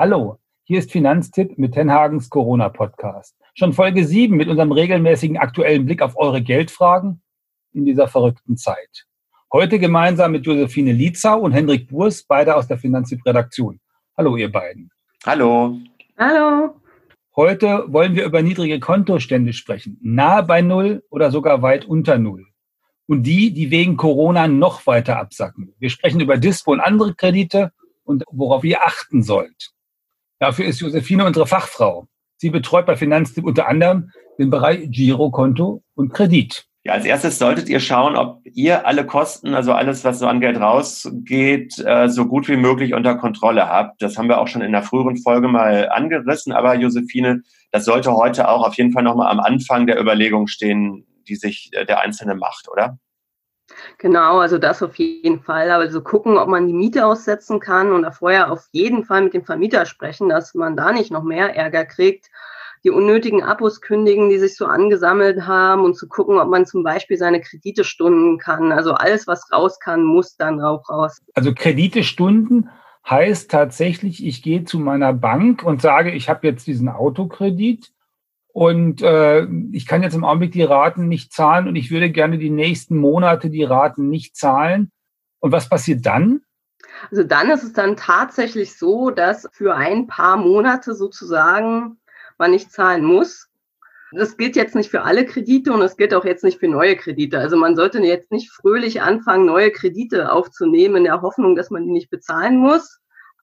Hallo, hier ist Finanztipp mit Tenhagens Corona-Podcast. Schon Folge 7 mit unserem regelmäßigen aktuellen Blick auf eure Geldfragen in dieser verrückten Zeit. Heute gemeinsam mit Josephine Lietzau und Hendrik Burs, beide aus der Finanztipp-Redaktion. Hallo, ihr beiden. Hallo. Hallo. Heute wollen wir über niedrige Kontostände sprechen, nahe bei Null oder sogar weit unter Null und die, die wegen Corona noch weiter absacken. Wir sprechen über Dispo und andere Kredite und worauf ihr achten sollt. Dafür ist Josephine unsere Fachfrau. Sie betreut bei Finanztipp unter anderem den Bereich Girokonto und Kredit. Ja, als erstes solltet ihr schauen, ob ihr alle Kosten, also alles, was so an Geld rausgeht, äh, so gut wie möglich unter Kontrolle habt. Das haben wir auch schon in der früheren Folge mal angerissen. Aber Josephine, das sollte heute auch auf jeden Fall nochmal am Anfang der Überlegung stehen, die sich äh, der Einzelne macht, oder? Genau, also das auf jeden Fall. Aber so gucken, ob man die Miete aussetzen kann und vorher auf jeden Fall mit dem Vermieter sprechen, dass man da nicht noch mehr Ärger kriegt. Die unnötigen Abos kündigen, die sich so angesammelt haben und zu gucken, ob man zum Beispiel seine Kredite stunden kann. Also alles, was raus kann, muss dann auch raus. Also Kredite stunden heißt tatsächlich, ich gehe zu meiner Bank und sage, ich habe jetzt diesen Autokredit und äh, ich kann jetzt im Augenblick die Raten nicht zahlen und ich würde gerne die nächsten Monate die Raten nicht zahlen. Und was passiert dann? Also dann ist es dann tatsächlich so, dass für ein paar Monate sozusagen man nicht zahlen muss. Das gilt jetzt nicht für alle Kredite und es gilt auch jetzt nicht für neue Kredite. Also man sollte jetzt nicht fröhlich anfangen, neue Kredite aufzunehmen in der Hoffnung, dass man die nicht bezahlen muss,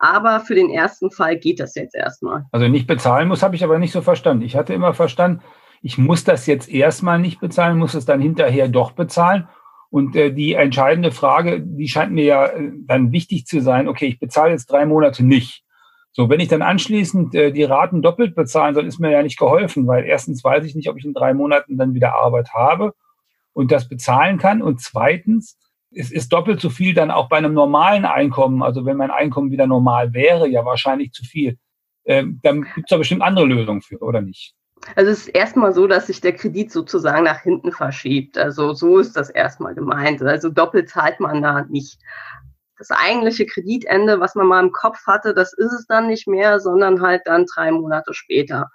aber für den ersten Fall geht das jetzt erstmal. Also nicht bezahlen muss, habe ich aber nicht so verstanden. Ich hatte immer verstanden, ich muss das jetzt erstmal nicht bezahlen, muss es dann hinterher doch bezahlen. Und äh, die entscheidende Frage, die scheint mir ja äh, dann wichtig zu sein, okay, ich bezahle jetzt drei Monate nicht. So, wenn ich dann anschließend äh, die Raten doppelt bezahlen soll, ist mir ja nicht geholfen, weil erstens weiß ich nicht, ob ich in drei Monaten dann wieder Arbeit habe und das bezahlen kann. Und zweitens, es ist doppelt so viel dann auch bei einem normalen Einkommen. Also wenn mein Einkommen wieder normal wäre, ja wahrscheinlich zu viel. Ähm, dann gibt es da bestimmt andere Lösungen für, oder nicht? Also es ist erstmal so, dass sich der Kredit sozusagen nach hinten verschiebt. Also so ist das erstmal gemeint. Also doppelt zahlt man da nicht. Das eigentliche Kreditende, was man mal im Kopf hatte, das ist es dann nicht mehr, sondern halt dann drei Monate später.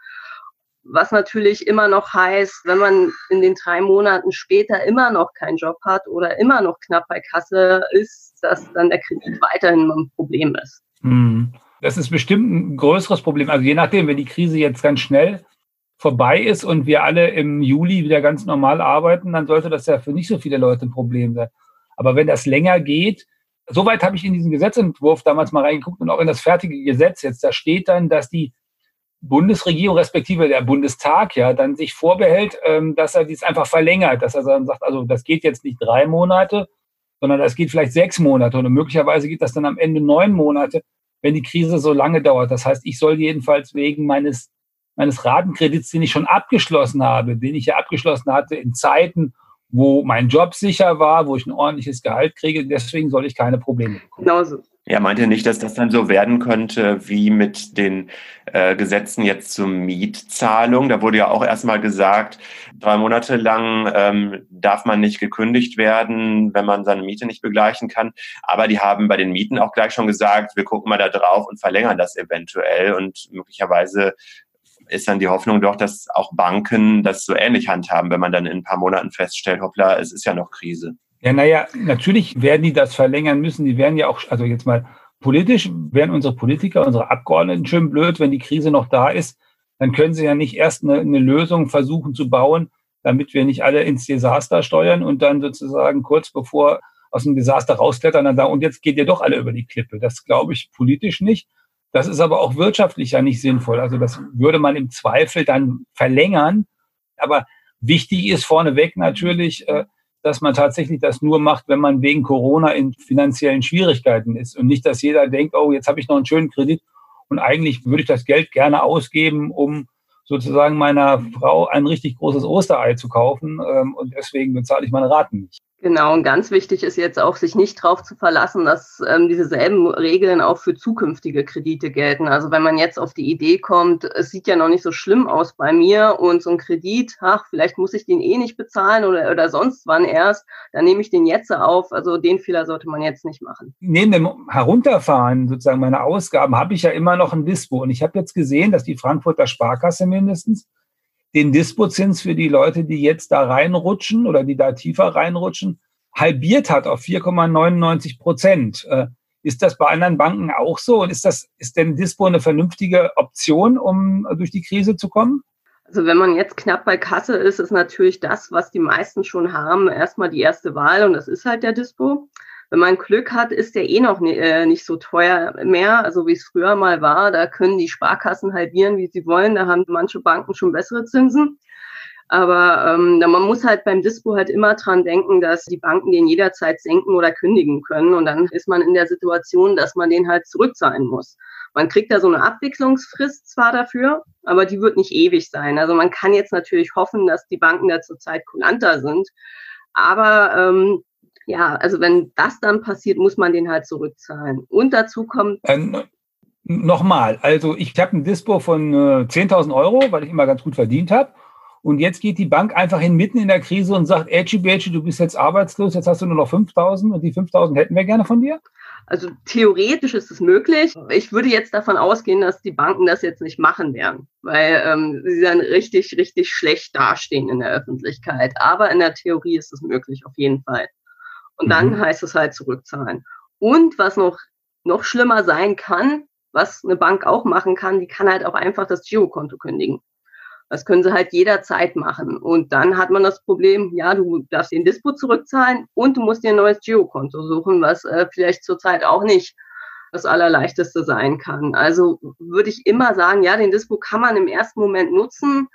Was natürlich immer noch heißt, wenn man in den drei Monaten später immer noch keinen Job hat oder immer noch knapp bei Kasse ist, dass dann der Kredit weiterhin ein Problem ist. Hm. Das ist bestimmt ein größeres Problem. Also je nachdem, wenn die Krise jetzt ganz schnell vorbei ist und wir alle im Juli wieder ganz normal arbeiten, dann sollte das ja für nicht so viele Leute ein Problem sein. Aber wenn das länger geht, soweit habe ich in diesen Gesetzentwurf damals mal reingeguckt und auch in das fertige Gesetz jetzt, da steht dann, dass die Bundesregierung respektive der Bundestag ja dann sich vorbehält, ähm, dass er dies einfach verlängert, dass er dann sagt, also das geht jetzt nicht drei Monate, sondern das geht vielleicht sechs Monate und möglicherweise geht das dann am Ende neun Monate, wenn die Krise so lange dauert. Das heißt, ich soll jedenfalls wegen meines meines Ratenkredits, den ich schon abgeschlossen habe, den ich ja abgeschlossen hatte in Zeiten, wo mein Job sicher war, wo ich ein ordentliches Gehalt kriege, deswegen soll ich keine Probleme bekommen. Genauso. Ja, meint ihr nicht, dass das dann so werden könnte wie mit den äh, Gesetzen jetzt zur Mietzahlung? Da wurde ja auch erstmal gesagt, drei Monate lang ähm, darf man nicht gekündigt werden, wenn man seine Miete nicht begleichen kann. Aber die haben bei den Mieten auch gleich schon gesagt, wir gucken mal da drauf und verlängern das eventuell. Und möglicherweise ist dann die Hoffnung doch, dass auch Banken das so ähnlich handhaben, wenn man dann in ein paar Monaten feststellt, hoppla, es ist ja noch Krise. Ja, naja, natürlich werden die das verlängern müssen. Die werden ja auch, also jetzt mal politisch, werden unsere Politiker, unsere Abgeordneten schön blöd, wenn die Krise noch da ist, dann können sie ja nicht erst eine, eine Lösung versuchen zu bauen, damit wir nicht alle ins Desaster steuern und dann sozusagen kurz bevor aus dem Desaster rausklettern, dann sagen, und jetzt geht ihr doch alle über die Klippe. Das glaube ich politisch nicht. Das ist aber auch wirtschaftlich ja nicht sinnvoll. Also das würde man im Zweifel dann verlängern. Aber wichtig ist vorneweg natürlich, äh, dass man tatsächlich das nur macht, wenn man wegen Corona in finanziellen Schwierigkeiten ist und nicht, dass jeder denkt, oh, jetzt habe ich noch einen schönen Kredit und eigentlich würde ich das Geld gerne ausgeben, um sozusagen meiner Frau ein richtig großes Osterei zu kaufen ähm, und deswegen bezahle ich meine Raten nicht. Genau, und ganz wichtig ist jetzt auch, sich nicht darauf zu verlassen, dass ähm, diese selben Regeln auch für zukünftige Kredite gelten. Also wenn man jetzt auf die Idee kommt, es sieht ja noch nicht so schlimm aus bei mir und so ein Kredit, ach, vielleicht muss ich den eh nicht bezahlen oder, oder sonst wann erst, dann nehme ich den jetzt auf. Also den Fehler sollte man jetzt nicht machen. Neben dem Herunterfahren sozusagen meiner Ausgaben habe ich ja immer noch ein Dispo. Und ich habe jetzt gesehen, dass die Frankfurter Sparkasse mindestens den Dispozins für die Leute, die jetzt da reinrutschen oder die da tiefer reinrutschen, halbiert hat auf 4,99 Prozent. Äh, ist das bei anderen Banken auch so? Und ist das, ist denn Dispo eine vernünftige Option, um durch die Krise zu kommen? Also wenn man jetzt knapp bei Kasse ist, ist natürlich das, was die meisten schon haben, erstmal die erste Wahl und das ist halt der Dispo. Wenn man Glück hat, ist der eh noch äh, nicht so teuer mehr, also wie es früher mal war. Da können die Sparkassen halbieren, wie sie wollen. Da haben manche Banken schon bessere Zinsen. Aber ähm, man muss halt beim Dispo halt immer dran denken, dass die Banken den jederzeit senken oder kündigen können. Und dann ist man in der Situation, dass man den halt zurückzahlen muss. Man kriegt da so eine Abwicklungsfrist zwar dafür, aber die wird nicht ewig sein. Also man kann jetzt natürlich hoffen, dass die Banken da zurzeit kulanter sind. Aber ähm, ja, also wenn das dann passiert, muss man den halt zurückzahlen. Und dazu kommt. Ähm, Nochmal, also ich habe ein Dispo von äh, 10.000 Euro, weil ich immer ganz gut verdient habe. Und jetzt geht die Bank einfach hin mitten in der Krise und sagt, Edgy Badgy, du bist jetzt arbeitslos, jetzt hast du nur noch 5.000 und die 5.000 hätten wir gerne von dir? Also theoretisch ist es möglich. Ich würde jetzt davon ausgehen, dass die Banken das jetzt nicht machen werden, weil ähm, sie dann richtig, richtig schlecht dastehen in der Öffentlichkeit. Aber in der Theorie ist es möglich, auf jeden Fall. Und mhm. dann heißt es halt zurückzahlen. Und was noch, noch schlimmer sein kann, was eine Bank auch machen kann, die kann halt auch einfach das Girokonto kündigen. Das können sie halt jederzeit machen. Und dann hat man das Problem, ja, du darfst den Dispo zurückzahlen und du musst dir ein neues Girokonto suchen, was äh, vielleicht zurzeit auch nicht das Allerleichteste sein kann. Also würde ich immer sagen, ja, den Dispo kann man im ersten Moment nutzen,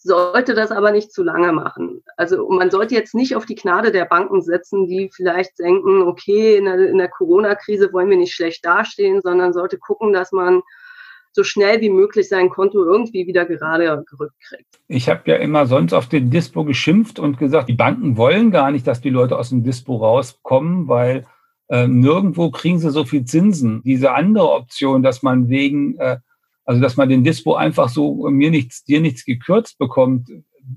sollte das aber nicht zu lange machen. Also man sollte jetzt nicht auf die Gnade der Banken setzen, die vielleicht denken, okay, in der, der Corona-Krise wollen wir nicht schlecht dastehen, sondern sollte gucken, dass man so schnell wie möglich sein Konto irgendwie wieder gerade gerückt kriegt. Ich habe ja immer sonst auf den Dispo geschimpft und gesagt, die Banken wollen gar nicht, dass die Leute aus dem Dispo rauskommen, weil äh, nirgendwo kriegen sie so viel Zinsen. Diese andere Option, dass man wegen äh, also, dass man den Dispo einfach so mir nichts, dir nichts gekürzt bekommt.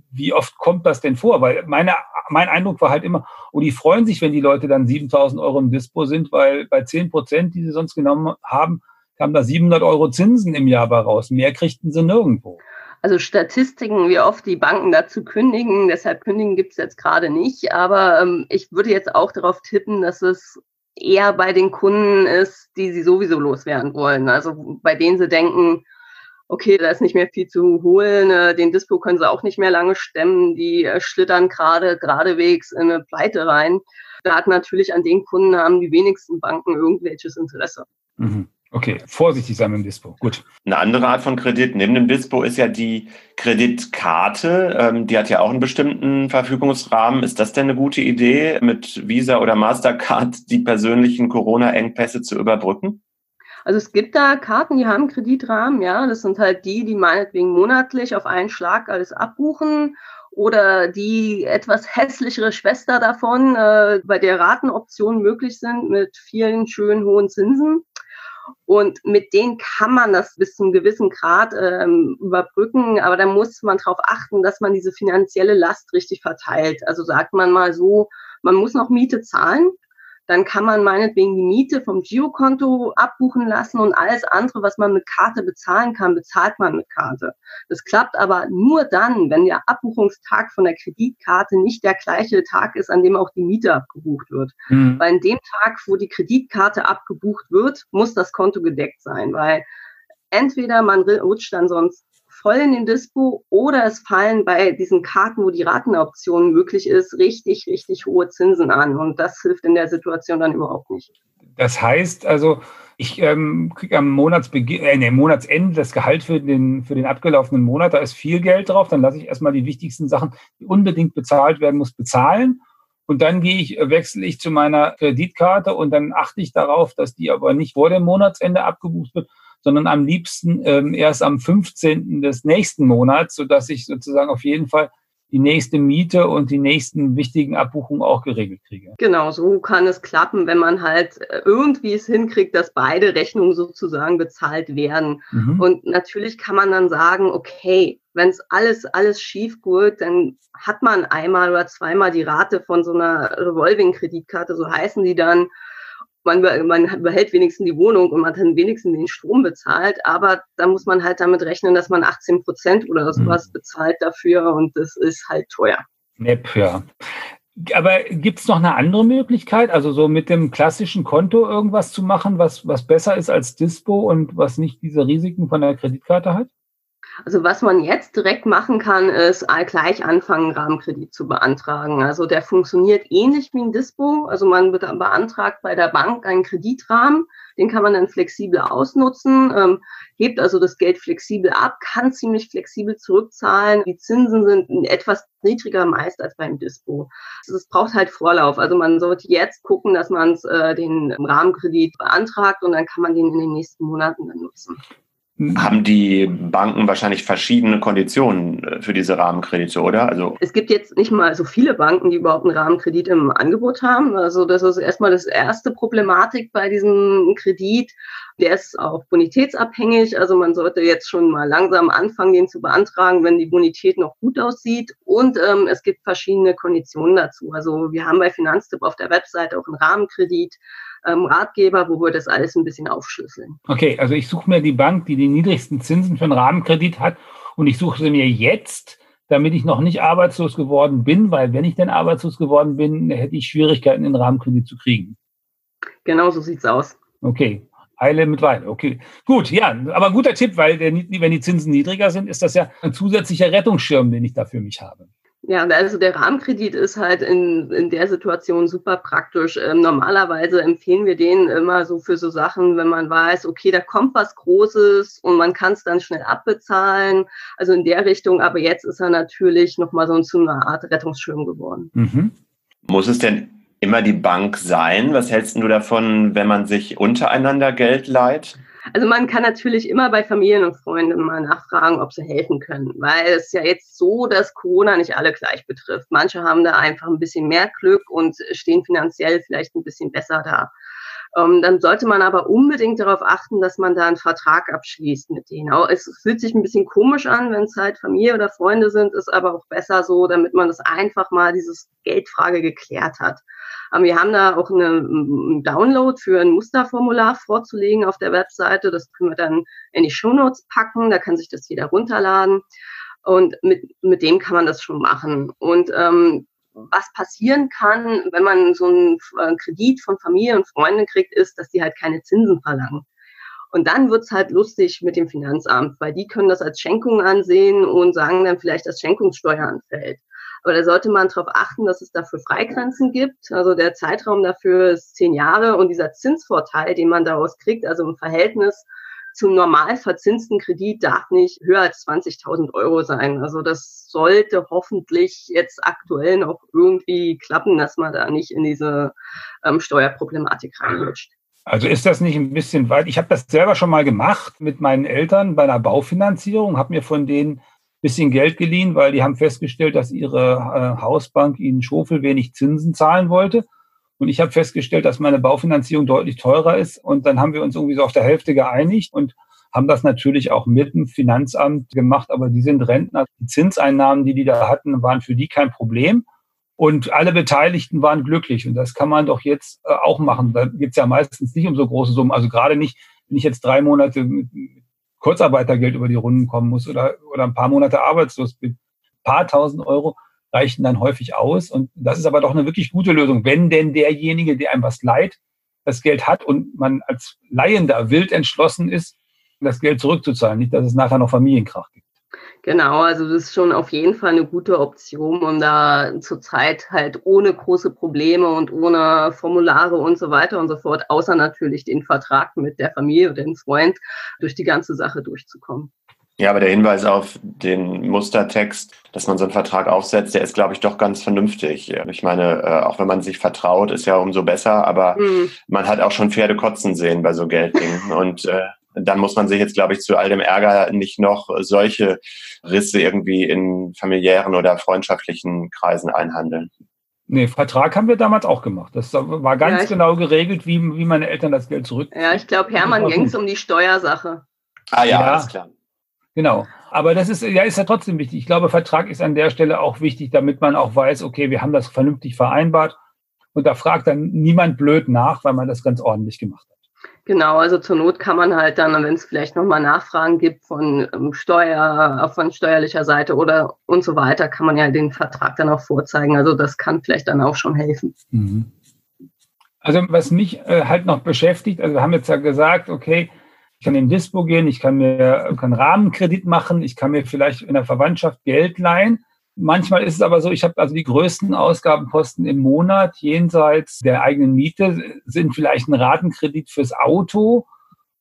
Wie oft kommt das denn vor? Weil meine, mein Eindruck war halt immer, oh, die freuen sich, wenn die Leute dann 7000 Euro im Dispo sind, weil bei 10 Prozent, die sie sonst genommen haben, kamen da 700 Euro Zinsen im Jahr bei raus. Mehr kriegten sie nirgendwo. Also Statistiken, wie oft die Banken dazu kündigen, deshalb kündigen gibt es jetzt gerade nicht. Aber ähm, ich würde jetzt auch darauf tippen, dass es eher bei den Kunden ist, die sie sowieso loswerden wollen. Also bei denen sie denken, okay, da ist nicht mehr viel zu holen, äh, den Dispo können sie auch nicht mehr lange stemmen, die äh, schlittern gerade geradewegs in eine Pleite rein. Da hat natürlich an den Kunden haben die wenigsten Banken irgendwelches Interesse. Mhm. Okay, vorsichtig sein mit dem Dispo. Gut. Eine andere Art von Kredit neben dem Dispo ist ja die Kreditkarte. Ähm, die hat ja auch einen bestimmten Verfügungsrahmen. Ist das denn eine gute Idee, mit Visa oder Mastercard die persönlichen Corona-Engpässe zu überbrücken? Also es gibt da Karten, die haben Kreditrahmen, ja. Das sind halt die, die meinetwegen monatlich auf einen Schlag alles abbuchen oder die etwas hässlichere Schwester davon, äh, bei der Ratenoptionen möglich sind mit vielen schönen hohen Zinsen. Und mit denen kann man das bis zum gewissen Grad ähm, überbrücken, aber da muss man darauf achten, dass man diese finanzielle Last richtig verteilt. Also sagt man mal so, man muss noch Miete zahlen, dann kann man meinetwegen die Miete vom Girokonto abbuchen lassen und alles andere, was man mit Karte bezahlen kann, bezahlt man mit Karte. Das klappt aber nur dann, wenn der Abbuchungstag von der Kreditkarte nicht der gleiche Tag ist, an dem auch die Miete abgebucht wird. Mhm. Weil in dem Tag, wo die Kreditkarte abgebucht wird, muss das Konto gedeckt sein, weil entweder man rutscht dann sonst voll in den Dispo oder es fallen bei diesen Karten, wo die Ratenoption möglich ist, richtig, richtig hohe Zinsen an. Und das hilft in der Situation dann überhaupt nicht. Das heißt also, ich ähm, kriege am Monatsbeginn, äh, nee, Monatsende das Gehalt für den, für den abgelaufenen Monat, da ist viel Geld drauf, dann lasse ich erstmal die wichtigsten Sachen, die unbedingt bezahlt werden muss, bezahlen. Und dann gehe ich, wechsle ich zu meiner Kreditkarte und dann achte ich darauf, dass die aber nicht vor dem Monatsende abgebucht wird, sondern am liebsten ähm, erst am 15. des nächsten Monats, sodass ich sozusagen auf jeden Fall die nächste Miete und die nächsten wichtigen Abbuchungen auch geregelt kriege. Genau, so kann es klappen, wenn man halt irgendwie es hinkriegt, dass beide Rechnungen sozusagen bezahlt werden. Mhm. Und natürlich kann man dann sagen, okay, wenn es alles, alles schief geht, dann hat man einmal oder zweimal die Rate von so einer Revolving-Kreditkarte, so heißen die dann, man, man behält wenigstens die Wohnung und man hat dann wenigstens den Strom bezahlt, aber da muss man halt damit rechnen, dass man 18 Prozent oder mhm. sowas mhm. bezahlt dafür und das ist halt teuer. Nepp, ja. Aber gibt es noch eine andere Möglichkeit, also so mit dem klassischen Konto irgendwas zu machen, was, was besser ist als Dispo und was nicht diese Risiken von der Kreditkarte hat? Also was man jetzt direkt machen kann, ist gleich anfangen, Rahmenkredit zu beantragen. Also der funktioniert ähnlich wie ein Dispo. Also man beantragt bei der Bank einen Kreditrahmen, den kann man dann flexibel ausnutzen, ähm, hebt also das Geld flexibel ab, kann ziemlich flexibel zurückzahlen. Die Zinsen sind etwas niedriger meist als beim Dispo. Also es braucht halt Vorlauf. Also man sollte jetzt gucken, dass man äh, den Rahmenkredit beantragt und dann kann man den in den nächsten Monaten dann nutzen haben die Banken wahrscheinlich verschiedene Konditionen äh, für diese Rahmenkredite, oder? Also es gibt jetzt nicht mal so viele Banken, die überhaupt einen Rahmenkredit im Angebot haben. Also das ist erstmal das erste Problematik bei diesem Kredit. Der ist auch bonitätsabhängig. Also man sollte jetzt schon mal langsam anfangen, den zu beantragen, wenn die Bonität noch gut aussieht. Und ähm, es gibt verschiedene Konditionen dazu. Also wir haben bei Finanztipp auf der Webseite auch einen Rahmenkredit ähm, Ratgeber, wo wir das alles ein bisschen aufschlüsseln. Okay, also ich suche mir die Bank, die die niedrigsten Zinsen für einen Rahmenkredit hat und ich suche sie mir jetzt, damit ich noch nicht arbeitslos geworden bin, weil wenn ich denn arbeitslos geworden bin, hätte ich Schwierigkeiten, den Rahmenkredit zu kriegen. Genau so sieht es aus. Okay, Eile mit Wein. Okay, gut, ja, aber guter Tipp, weil der, wenn die Zinsen niedriger sind, ist das ja ein zusätzlicher Rettungsschirm, den ich da für mich habe. Ja, also der Rahmenkredit ist halt in, in der Situation super praktisch. Ähm, normalerweise empfehlen wir den immer so für so Sachen, wenn man weiß, okay, da kommt was Großes und man kann es dann schnell abbezahlen. Also in der Richtung, aber jetzt ist er natürlich nochmal so zu einer Art Rettungsschirm geworden. Mhm. Muss es denn immer die Bank sein? Was hältst du davon, wenn man sich untereinander Geld leiht? Also man kann natürlich immer bei Familien und Freunden mal nachfragen, ob sie helfen können, weil es ja jetzt so, dass Corona nicht alle gleich betrifft. Manche haben da einfach ein bisschen mehr Glück und stehen finanziell vielleicht ein bisschen besser da. Ähm, dann sollte man aber unbedingt darauf achten, dass man da einen Vertrag abschließt mit denen. Es fühlt sich ein bisschen komisch an, wenn es halt Familie oder Freunde sind, ist aber auch besser so, damit man das einfach mal dieses Geldfrage geklärt hat. Aber wir haben da auch eine, einen Download für ein Musterformular vorzulegen auf der Webseite. Das können wir dann in die Shownotes packen. Da kann sich das jeder runterladen. Und mit, mit dem kann man das schon machen. Und ähm, was passieren kann, wenn man so einen äh, Kredit von Familie und Freunden kriegt, ist, dass die halt keine Zinsen verlangen. Und dann wird's halt lustig mit dem Finanzamt, weil die können das als Schenkung ansehen und sagen dann vielleicht, dass Schenkungssteuer anfällt. Aber da sollte man darauf achten, dass es dafür Freigrenzen gibt. Also der Zeitraum dafür ist zehn Jahre und dieser Zinsvorteil, den man daraus kriegt, also im Verhältnis zum normal verzinsten Kredit darf nicht höher als 20.000 Euro sein. Also das sollte hoffentlich jetzt aktuell noch irgendwie klappen, dass man da nicht in diese ähm, Steuerproblematik reinrutscht. Also ist das nicht ein bisschen weit? Ich habe das selber schon mal gemacht mit meinen Eltern bei einer Baufinanzierung, habe mir von denen bisschen Geld geliehen, weil die haben festgestellt, dass ihre äh, Hausbank ihnen Schofel wenig Zinsen zahlen wollte. Und ich habe festgestellt, dass meine Baufinanzierung deutlich teurer ist. Und dann haben wir uns irgendwie so auf der Hälfte geeinigt und haben das natürlich auch mit dem Finanzamt gemacht. Aber die sind Rentner. Die Zinseinnahmen, die die da hatten, waren für die kein Problem. Und alle Beteiligten waren glücklich. Und das kann man doch jetzt äh, auch machen. Da geht es ja meistens nicht um so große Summen. Also gerade nicht, wenn ich jetzt drei Monate mit, Kurzarbeitergeld über die Runden kommen muss oder, oder ein paar Monate arbeitslos bin. Ein paar tausend Euro reichen dann häufig aus. Und das ist aber doch eine wirklich gute Lösung, wenn denn derjenige, der einem was leiht, das Geld hat und man als Leihender wild entschlossen ist, das Geld zurückzuzahlen. Nicht, dass es nachher noch Familienkrach gibt. Genau, also das ist schon auf jeden Fall eine gute Option, um da zurzeit halt ohne große Probleme und ohne Formulare und so weiter und so fort, außer natürlich den Vertrag mit der Familie oder dem Freund, durch die ganze Sache durchzukommen. Ja, aber der Hinweis auf den Mustertext, dass man so einen Vertrag aufsetzt, der ist, glaube ich, doch ganz vernünftig. Ich meine, äh, auch wenn man sich vertraut, ist ja umso besser, aber mhm. man hat auch schon Pferde kotzen sehen bei so Gelddingen. und äh, dann muss man sich jetzt, glaube ich, zu all dem Ärger nicht noch solche Risse irgendwie in familiären oder freundschaftlichen Kreisen einhandeln. Nee, Vertrag haben wir damals auch gemacht. Das war ganz ja, genau geregelt, wie, wie meine Eltern das Geld zurück. Ja, ich glaube, Hermann ging es um die Steuersache. Ah ja, ja, alles klar. Genau. Aber das ist ja, ist ja trotzdem wichtig. Ich glaube, Vertrag ist an der Stelle auch wichtig, damit man auch weiß, okay, wir haben das vernünftig vereinbart. Und da fragt dann niemand blöd nach, weil man das ganz ordentlich gemacht hat. Genau, also zur Not kann man halt dann, wenn es vielleicht nochmal Nachfragen gibt von ähm, Steuer, von steuerlicher Seite oder und so weiter, kann man ja den Vertrag dann auch vorzeigen. Also das kann vielleicht dann auch schon helfen. Mhm. Also was mich äh, halt noch beschäftigt, also wir haben jetzt ja gesagt, okay, ich kann in Dispo gehen, ich kann mir einen Rahmenkredit machen, ich kann mir vielleicht in der Verwandtschaft Geld leihen. Manchmal ist es aber so, ich habe also die größten Ausgabenposten im Monat jenseits der eigenen Miete sind vielleicht ein Ratenkredit fürs Auto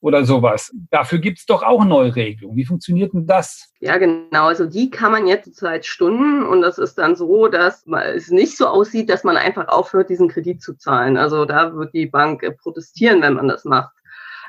oder sowas. Dafür gibt es doch auch Neuregelungen. Wie funktioniert denn das? Ja, genau. Also die kann man jetzt seit Stunden und das ist dann so, dass es nicht so aussieht, dass man einfach aufhört, diesen Kredit zu zahlen. Also da wird die Bank protestieren, wenn man das macht.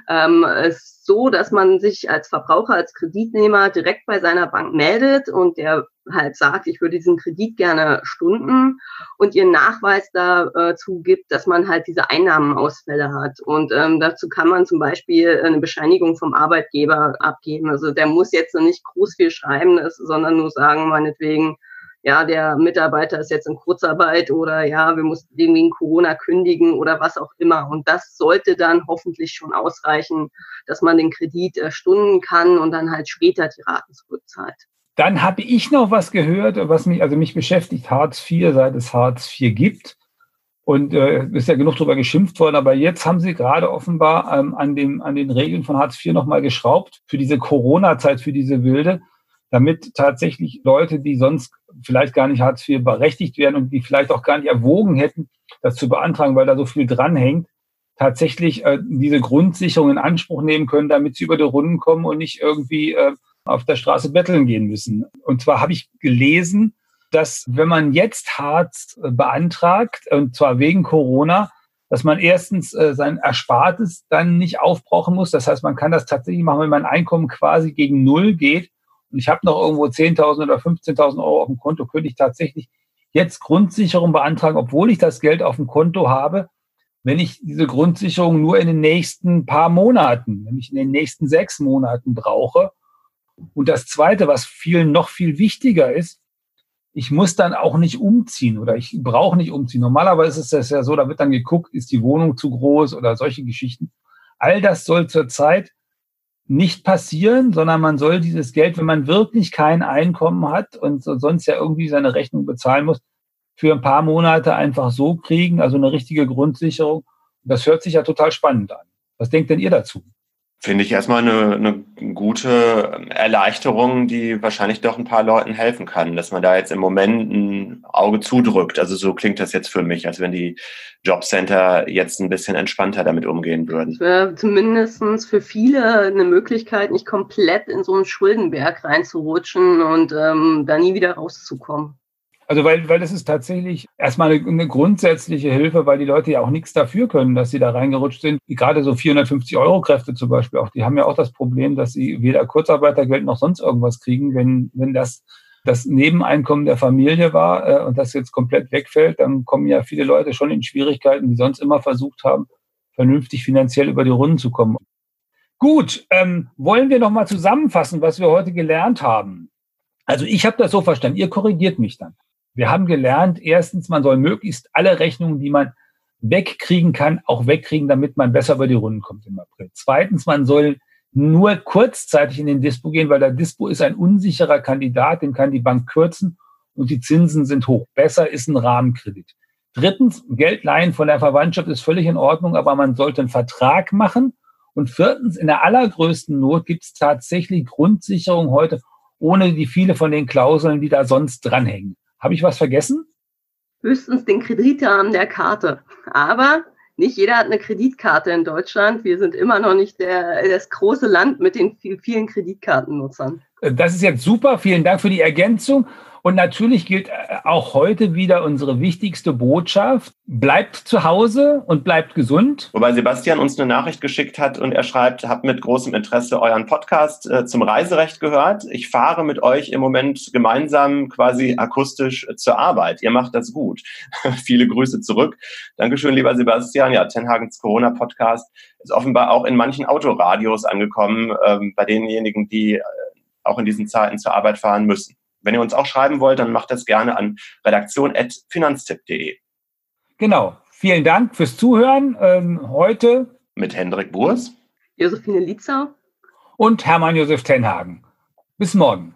Ähm, es so, dass man sich als Verbraucher, als Kreditnehmer direkt bei seiner Bank meldet und der halt sagt, ich würde diesen Kredit gerne stunden und ihren Nachweis dazu gibt, dass man halt diese Einnahmenausfälle hat. Und ähm, dazu kann man zum Beispiel eine Bescheinigung vom Arbeitgeber abgeben. Also der muss jetzt nicht groß viel schreiben, sondern nur sagen, meinetwegen, ja, der Mitarbeiter ist jetzt in Kurzarbeit oder ja, wir mussten den wegen Corona kündigen oder was auch immer. Und das sollte dann hoffentlich schon ausreichen, dass man den Kredit erstunden kann und dann halt später die Raten zurückzahlt. Dann habe ich noch was gehört, was mich, also mich beschäftigt, Hartz IV, seit es Hartz IV gibt. Und äh, ist ja genug darüber geschimpft worden, aber jetzt haben sie gerade offenbar ähm, an, dem, an den Regeln von Hartz IV nochmal geschraubt für diese Corona-Zeit, für diese wilde, damit tatsächlich Leute, die sonst vielleicht gar nicht Hartz IV berechtigt werden und die vielleicht auch gar nicht erwogen hätten, das zu beantragen, weil da so viel dranhängt, tatsächlich äh, diese Grundsicherung in Anspruch nehmen können, damit sie über die Runden kommen und nicht irgendwie äh, auf der Straße betteln gehen müssen. Und zwar habe ich gelesen, dass wenn man jetzt Hartz äh, beantragt, und zwar wegen Corona, dass man erstens äh, sein Erspartes dann nicht aufbrauchen muss. Das heißt, man kann das tatsächlich machen, wenn mein Einkommen quasi gegen Null geht und ich habe noch irgendwo 10.000 oder 15.000 Euro auf dem Konto, könnte ich tatsächlich jetzt Grundsicherung beantragen, obwohl ich das Geld auf dem Konto habe, wenn ich diese Grundsicherung nur in den nächsten paar Monaten, nämlich in den nächsten sechs Monaten brauche. Und das Zweite, was vielen noch viel wichtiger ist, ich muss dann auch nicht umziehen oder ich brauche nicht umziehen. Normalerweise ist es ja so, da wird dann geguckt, ist die Wohnung zu groß oder solche Geschichten. All das soll zurzeit nicht passieren, sondern man soll dieses Geld, wenn man wirklich kein Einkommen hat und sonst ja irgendwie seine Rechnung bezahlen muss, für ein paar Monate einfach so kriegen, also eine richtige Grundsicherung. Das hört sich ja total spannend an. Was denkt denn ihr dazu? Finde ich erstmal eine, eine gute Erleichterung, die wahrscheinlich doch ein paar Leuten helfen kann, dass man da jetzt im Moment ein Auge zudrückt. Also so klingt das jetzt für mich, als wenn die Jobcenter jetzt ein bisschen entspannter damit umgehen würden. Das wäre zumindest für viele eine Möglichkeit, nicht komplett in so einen Schuldenberg reinzurutschen und ähm, da nie wieder rauszukommen. Also weil, weil das ist tatsächlich erstmal eine, eine, grundsätzliche Hilfe, weil die Leute ja auch nichts dafür können, dass sie da reingerutscht sind. Gerade so 450 Euro Kräfte zum Beispiel auch, die haben ja auch das Problem, dass sie weder Kurzarbeitergeld noch sonst irgendwas kriegen. Wenn, wenn das das Nebeneinkommen der Familie war äh, und das jetzt komplett wegfällt, dann kommen ja viele Leute schon in Schwierigkeiten, die sonst immer versucht haben, vernünftig finanziell über die Runden zu kommen. Gut, ähm, wollen wir noch mal zusammenfassen, was wir heute gelernt haben? Also ich habe das so verstanden, ihr korrigiert mich dann. Wir haben gelernt, erstens, man soll möglichst alle Rechnungen, die man wegkriegen kann, auch wegkriegen, damit man besser über die Runden kommt im April. Zweitens, man soll nur kurzzeitig in den Dispo gehen, weil der Dispo ist ein unsicherer Kandidat, den kann die Bank kürzen und die Zinsen sind hoch. Besser ist ein Rahmenkredit. Drittens, Geld leihen von der Verwandtschaft ist völlig in Ordnung, aber man sollte einen Vertrag machen. Und viertens, in der allergrößten Not gibt es tatsächlich Grundsicherung heute, ohne die viele von den Klauseln, die da sonst dranhängen. Habe ich was vergessen? Höchstens den Kreditrahmen der Karte. Aber nicht jeder hat eine Kreditkarte in Deutschland. Wir sind immer noch nicht der, das große Land mit den vielen Kreditkartennutzern. Das ist jetzt super. Vielen Dank für die Ergänzung. Und natürlich gilt äh, auch heute wieder unsere wichtigste Botschaft. Bleibt zu Hause und bleibt gesund. Wobei Sebastian uns eine Nachricht geschickt hat und er schreibt, habe mit großem Interesse euren Podcast äh, zum Reiserecht gehört. Ich fahre mit euch im Moment gemeinsam quasi akustisch zur Arbeit. Ihr macht das gut. Viele Grüße zurück. Dankeschön, lieber Sebastian. Ja, Tenhagens Corona-Podcast ist offenbar auch in manchen Autoradios angekommen, ähm, bei denjenigen, die äh, auch in diesen Zeiten zur Arbeit fahren müssen. Wenn ihr uns auch schreiben wollt, dann macht das gerne an redaktion.finanztipp.de. Genau. Vielen Dank fürs Zuhören. Ähm, heute mit Hendrik Burs, Josephine Lietzer und Hermann Josef Tenhagen. Bis morgen.